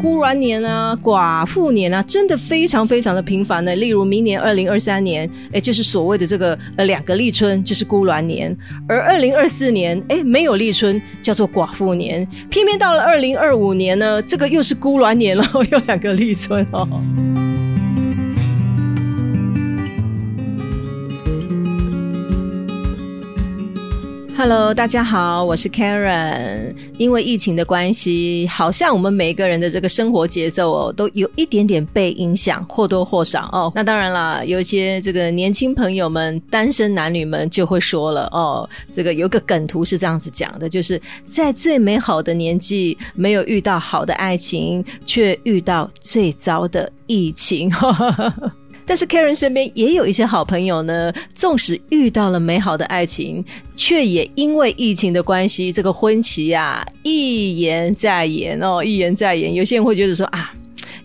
孤鸾年啊，寡妇年啊，真的非常非常的频繁呢。例如明年二零二三年，哎，就是所谓的这个呃两个立春，就是孤鸾年；而二零二四年，哎，没有立春，叫做寡妇年。偏偏到了二零二五年呢，这个又是孤鸾年了，有两个立春哦。Hello，大家好，我是 Karen。因为疫情的关系，好像我们每个人的这个生活节奏哦，都有一点点被影响，或多或少哦。那当然了，有些这个年轻朋友们、单身男女们就会说了哦，这个有个梗图是这样子讲的，就是在最美好的年纪，没有遇到好的爱情，却遇到最糟的疫情。但是 Karen 身边也有一些好朋友呢，纵使遇到了美好的爱情，却也因为疫情的关系，这个婚期啊一延再延哦，一延再延。有些人会觉得说啊。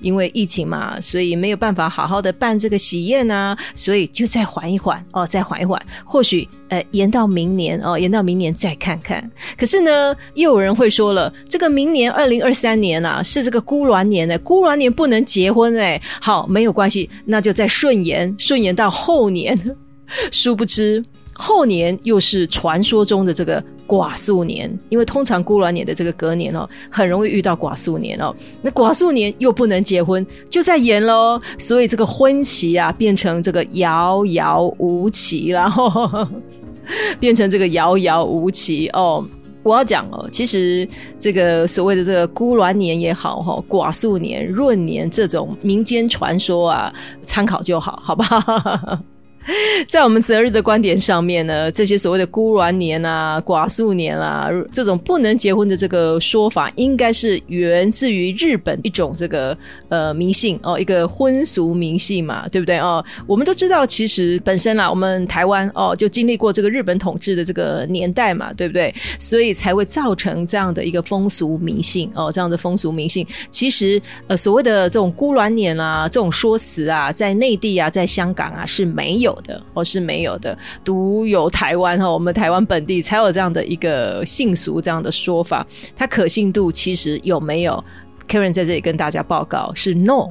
因为疫情嘛，所以没有办法好好的办这个喜宴啊，所以就再缓一缓哦，再缓一缓，或许呃延到明年哦，延到明年再看看。可是呢，又有人会说了，这个明年二零二三年啊，是这个孤鸾年呢，孤鸾年不能结婚哎。好，没有关系，那就再顺延，顺延到后年。殊不知后年又是传说中的这个。寡宿年，因为通常孤鸾年的这个隔年哦，很容易遇到寡宿年哦。那寡宿年又不能结婚，就在延喽，所以这个婚期啊，变成这个遥遥无期然后 变成这个遥遥无期哦。我要讲哦，其实这个所谓的这个孤鸾年也好哈，寡宿年、闰年这种民间传说啊，参考就好，好不好？在我们择日的观点上面呢，这些所谓的孤鸾年啊、寡宿年啊，这种不能结婚的这个说法，应该是源自于日本一种这个呃迷信哦，一个婚俗迷信嘛，对不对哦？我们都知道，其实本身啦，我们台湾哦，就经历过这个日本统治的这个年代嘛，对不对？所以才会造成这样的一个风俗迷信哦，这样的风俗迷信。其实呃，所谓的这种孤鸾年啊，这种说辞啊，在内地啊，在香港啊是没有。的或是没有的，独有台湾哈，我们台湾本地才有这样的一个信俗这样的说法，它可信度其实有没有？Karen 在这里跟大家报告是 no，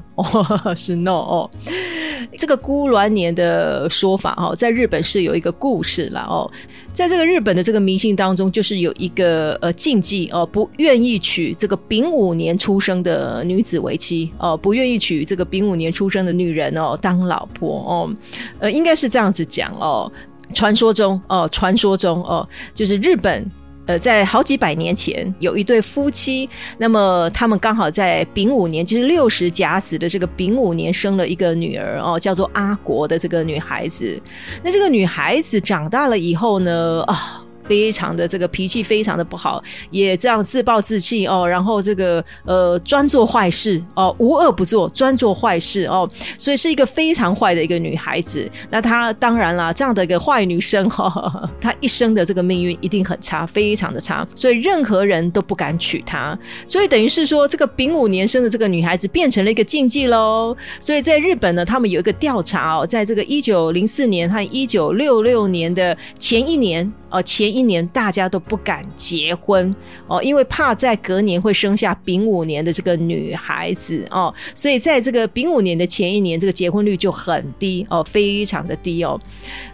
是 no 哦。这个孤鸾年的说法哈，在日本是有一个故事了哦。在这个日本的这个迷信当中，就是有一个呃禁忌哦，不愿意娶这个丙午年出生的女子为妻哦，不愿意娶这个丙午年出生的女人哦当老婆哦。呃，应该是这样子讲哦，传说中哦，传说中哦，就是日本。呃，在好几百年前，有一对夫妻，那么他们刚好在丙午年，就是六十甲子的这个丙午年，生了一个女儿哦，叫做阿国的这个女孩子。那这个女孩子长大了以后呢，啊。非常的这个脾气非常的不好，也这样自暴自弃哦，然后这个呃专做坏事哦，无恶不作，专做坏事哦，所以是一个非常坏的一个女孩子。那她当然啦，这样的一个坏女生哈，她一生的这个命运一定很差，非常的差，所以任何人都不敢娶她。所以等于是说，这个丙午年生的这个女孩子变成了一个禁忌喽。所以在日本呢，他们有一个调查哦，在这个一九零四年和一九六六年的前一年。哦，前一年大家都不敢结婚哦，因为怕在隔年会生下丙午年的这个女孩子哦，所以在这个丙午年的前一年，这个结婚率就很低哦，非常的低哦。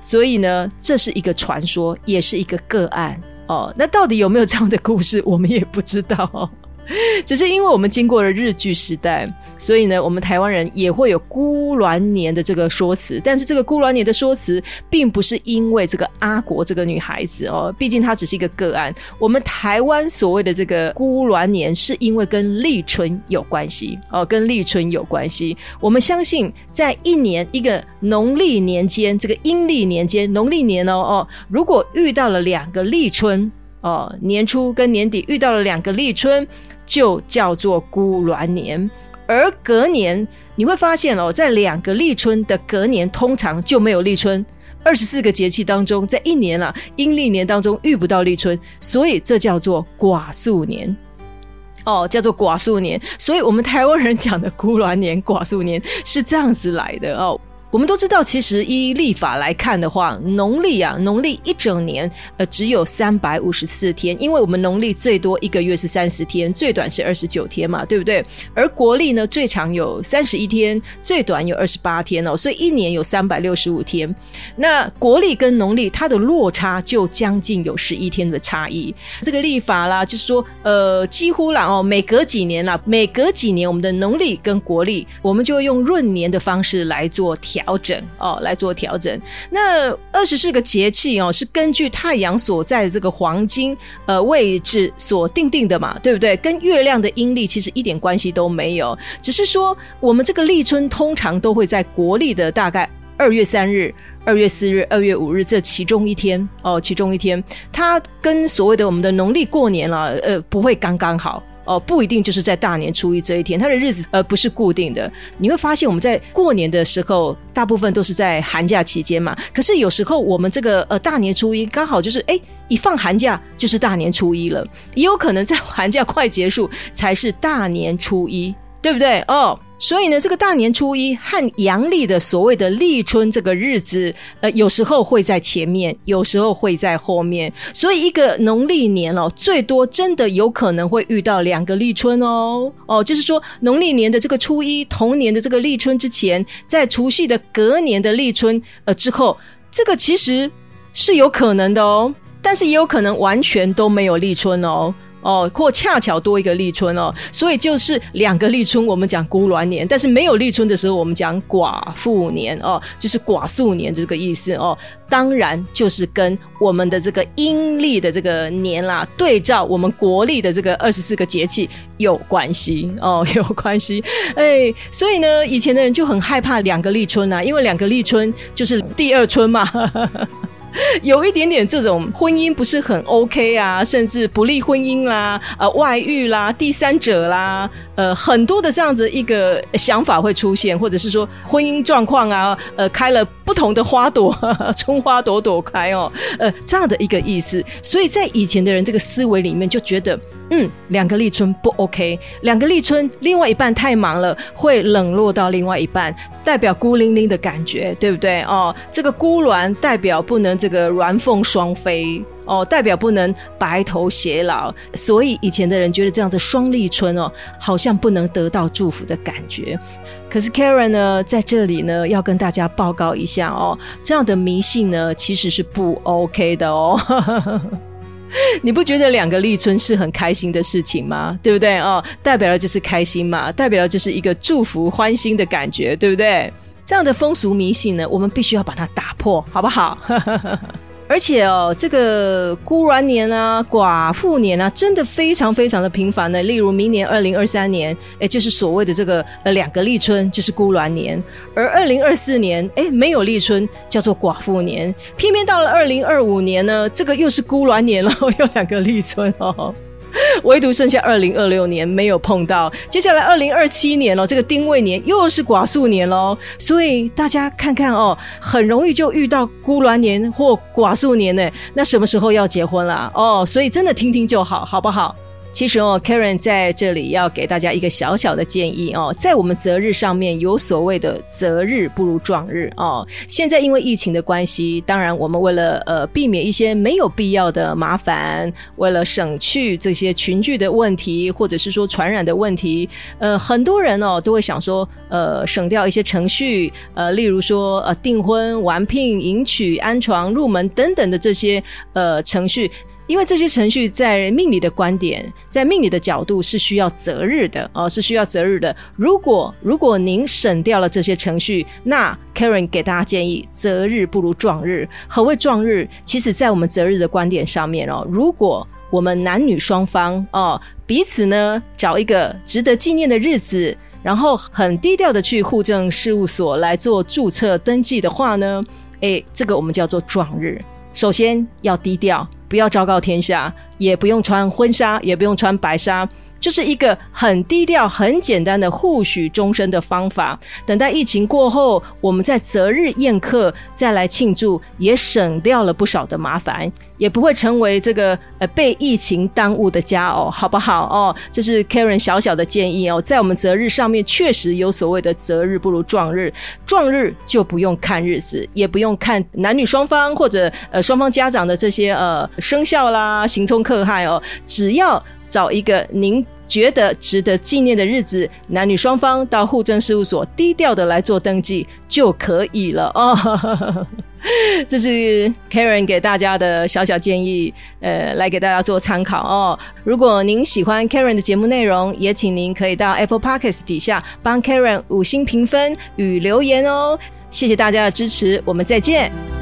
所以呢，这是一个传说，也是一个个案哦。那到底有没有这样的故事，我们也不知道。只是因为我们经过了日剧时代，所以呢，我们台湾人也会有孤鸾年的这个说辞。但是这个孤鸾年的说辞，并不是因为这个阿国这个女孩子哦，毕竟她只是一个个案。我们台湾所谓的这个孤鸾年，是因为跟立春有关系哦，跟立春有关系。我们相信，在一年一个农历年间，这个阴历年间，农历年哦哦，如果遇到了两个立春哦，年初跟年底遇到了两个立春。就叫做孤鸾年，而隔年你会发现哦，在两个立春的隔年，通常就没有立春。二十四个节气当中，在一年了阴历年当中遇不到立春，所以这叫做寡宿年。哦，叫做寡数年。所以我们台湾人讲的孤鸾年、寡数年是这样子来的哦。我们都知道，其实依历法来看的话，农历啊，农历一整年呃只有三百五十四天，因为我们农历最多一个月是三十天，最短是二十九天嘛，对不对？而国历呢，最长有三十一天，最短有二十八天哦，所以一年有三百六十五天。那国历跟农历它的落差就将近有十一天的差异。这个历法啦，就是说呃，几乎啦哦，每隔几年啦，每隔几年我们的农历跟国历，我们就会用闰年的方式来做调。调整哦，来做调整。那二十四个节气哦，是根据太阳所在的这个黄金呃位置所定定的嘛，对不对？跟月亮的阴历其实一点关系都没有，只是说我们这个立春通常都会在国历的大概二月三日、二月四日、二月五日这其中一天哦，其中一天，它跟所谓的我们的农历过年了，呃，不会刚刚好。哦，不一定就是在大年初一这一天，它的日子呃不是固定的。你会发现我们在过年的时候，大部分都是在寒假期间嘛。可是有时候我们这个呃大年初一刚好就是哎一放寒假就是大年初一了，也有可能在 寒假快结束才是大年初一，对不对？哦。所以呢，这个大年初一和阳历的所谓的立春这个日子，呃，有时候会在前面，有时候会在后面。所以一个农历年哦，最多真的有可能会遇到两个立春哦。哦，就是说农历年的这个初一，同年的这个立春之前，在除夕的隔年的立春呃之后，这个其实是有可能的哦。但是也有可能完全都没有立春哦。哦，或恰巧多一个立春哦，所以就是两个立春，我们讲孤鸾年；但是没有立春的时候，我们讲寡妇年哦，就是寡妇年这个意思哦。当然就是跟我们的这个阴历的这个年啦，对照我们国历的这个二十四个节气有关系哦，有关系。哎，所以呢，以前的人就很害怕两个立春啊，因为两个立春就是第二春嘛。有一点点这种婚姻不是很 OK 啊，甚至不利婚姻啦，呃，外遇啦，第三者啦，呃，很多的这样子一个想法会出现，或者是说婚姻状况啊，呃，开了不同的花朵，春花朵朵开哦，呃，这样的一个意思。所以在以前的人这个思维里面就觉得。嗯，两个立春不 OK，两个立春，另外一半太忙了，会冷落到另外一半，代表孤零零的感觉，对不对？哦，这个孤鸾代表不能这个鸾凤双飞，哦，代表不能白头偕老，所以以前的人觉得这样子双立春哦，好像不能得到祝福的感觉。可是 Karen 呢，在这里呢，要跟大家报告一下哦，这样的迷信呢，其实是不 OK 的哦。你不觉得两个立春是很开心的事情吗？对不对哦？代表的就是开心嘛，代表的就是一个祝福、欢欣的感觉，对不对？这样的风俗迷信呢，我们必须要把它打破，好不好？而且哦，这个孤鸾年啊、寡妇年啊，真的非常非常的频繁呢。例如明年二零二三年，哎，就是所谓的这个呃两个立春，就是孤鸾年；而二零二四年，哎，没有立春，叫做寡妇年。偏偏到了二零二五年呢，这个又是孤鸾年了，有两个立春哦。唯独剩下二零二六年没有碰到，接下来二零二七年了，这个丁未年又是寡数年喽，所以大家看看哦，很容易就遇到孤鸾年或寡数年呢。那什么时候要结婚啦？哦，所以真的听听就好，好不好？其实哦，Karen 在这里要给大家一个小小的建议哦，在我们择日上面有所谓的择日不如撞日哦。现在因为疫情的关系，当然我们为了呃避免一些没有必要的麻烦，为了省去这些群聚的问题，或者是说传染的问题，呃，很多人哦都会想说，呃，省掉一些程序，呃，例如说呃订婚、完聘、迎娶、安床、入门等等的这些呃程序。因为这些程序在命理的观点，在命理的角度是需要择日的哦，是需要择日的。如果如果您省掉了这些程序，那 Karen 给大家建议，择日不如撞日。何谓撞日？其实，在我们择日的观点上面哦，如果我们男女双方哦彼此呢找一个值得纪念的日子，然后很低调的去户政事务所来做注册登记的话呢，哎，这个我们叫做撞日。首先要低调。不要昭告天下。也不用穿婚纱，也不用穿白纱。就是一个很低调、很简单的互许终身的方法。等待疫情过后，我们在择日宴客再来庆祝，也省掉了不少的麻烦，也不会成为这个呃被疫情耽误的家哦，好不好哦？这是 Karen 小小的建议哦。在我们择日上面，确实有所谓的择日不如撞日，撞日就不用看日子，也不用看男女双方或者呃双方家长的这些呃生肖啦、刑冲克害哦，只要。找一个您觉得值得纪念的日子，男女双方到户政事务所低调的来做登记就可以了哦。这是 Karen 给大家的小小建议，呃，来给大家做参考哦。如果您喜欢 Karen 的节目内容，也请您可以到 Apple Podcasts 底下帮 Karen 五星评分与留言哦。谢谢大家的支持，我们再见。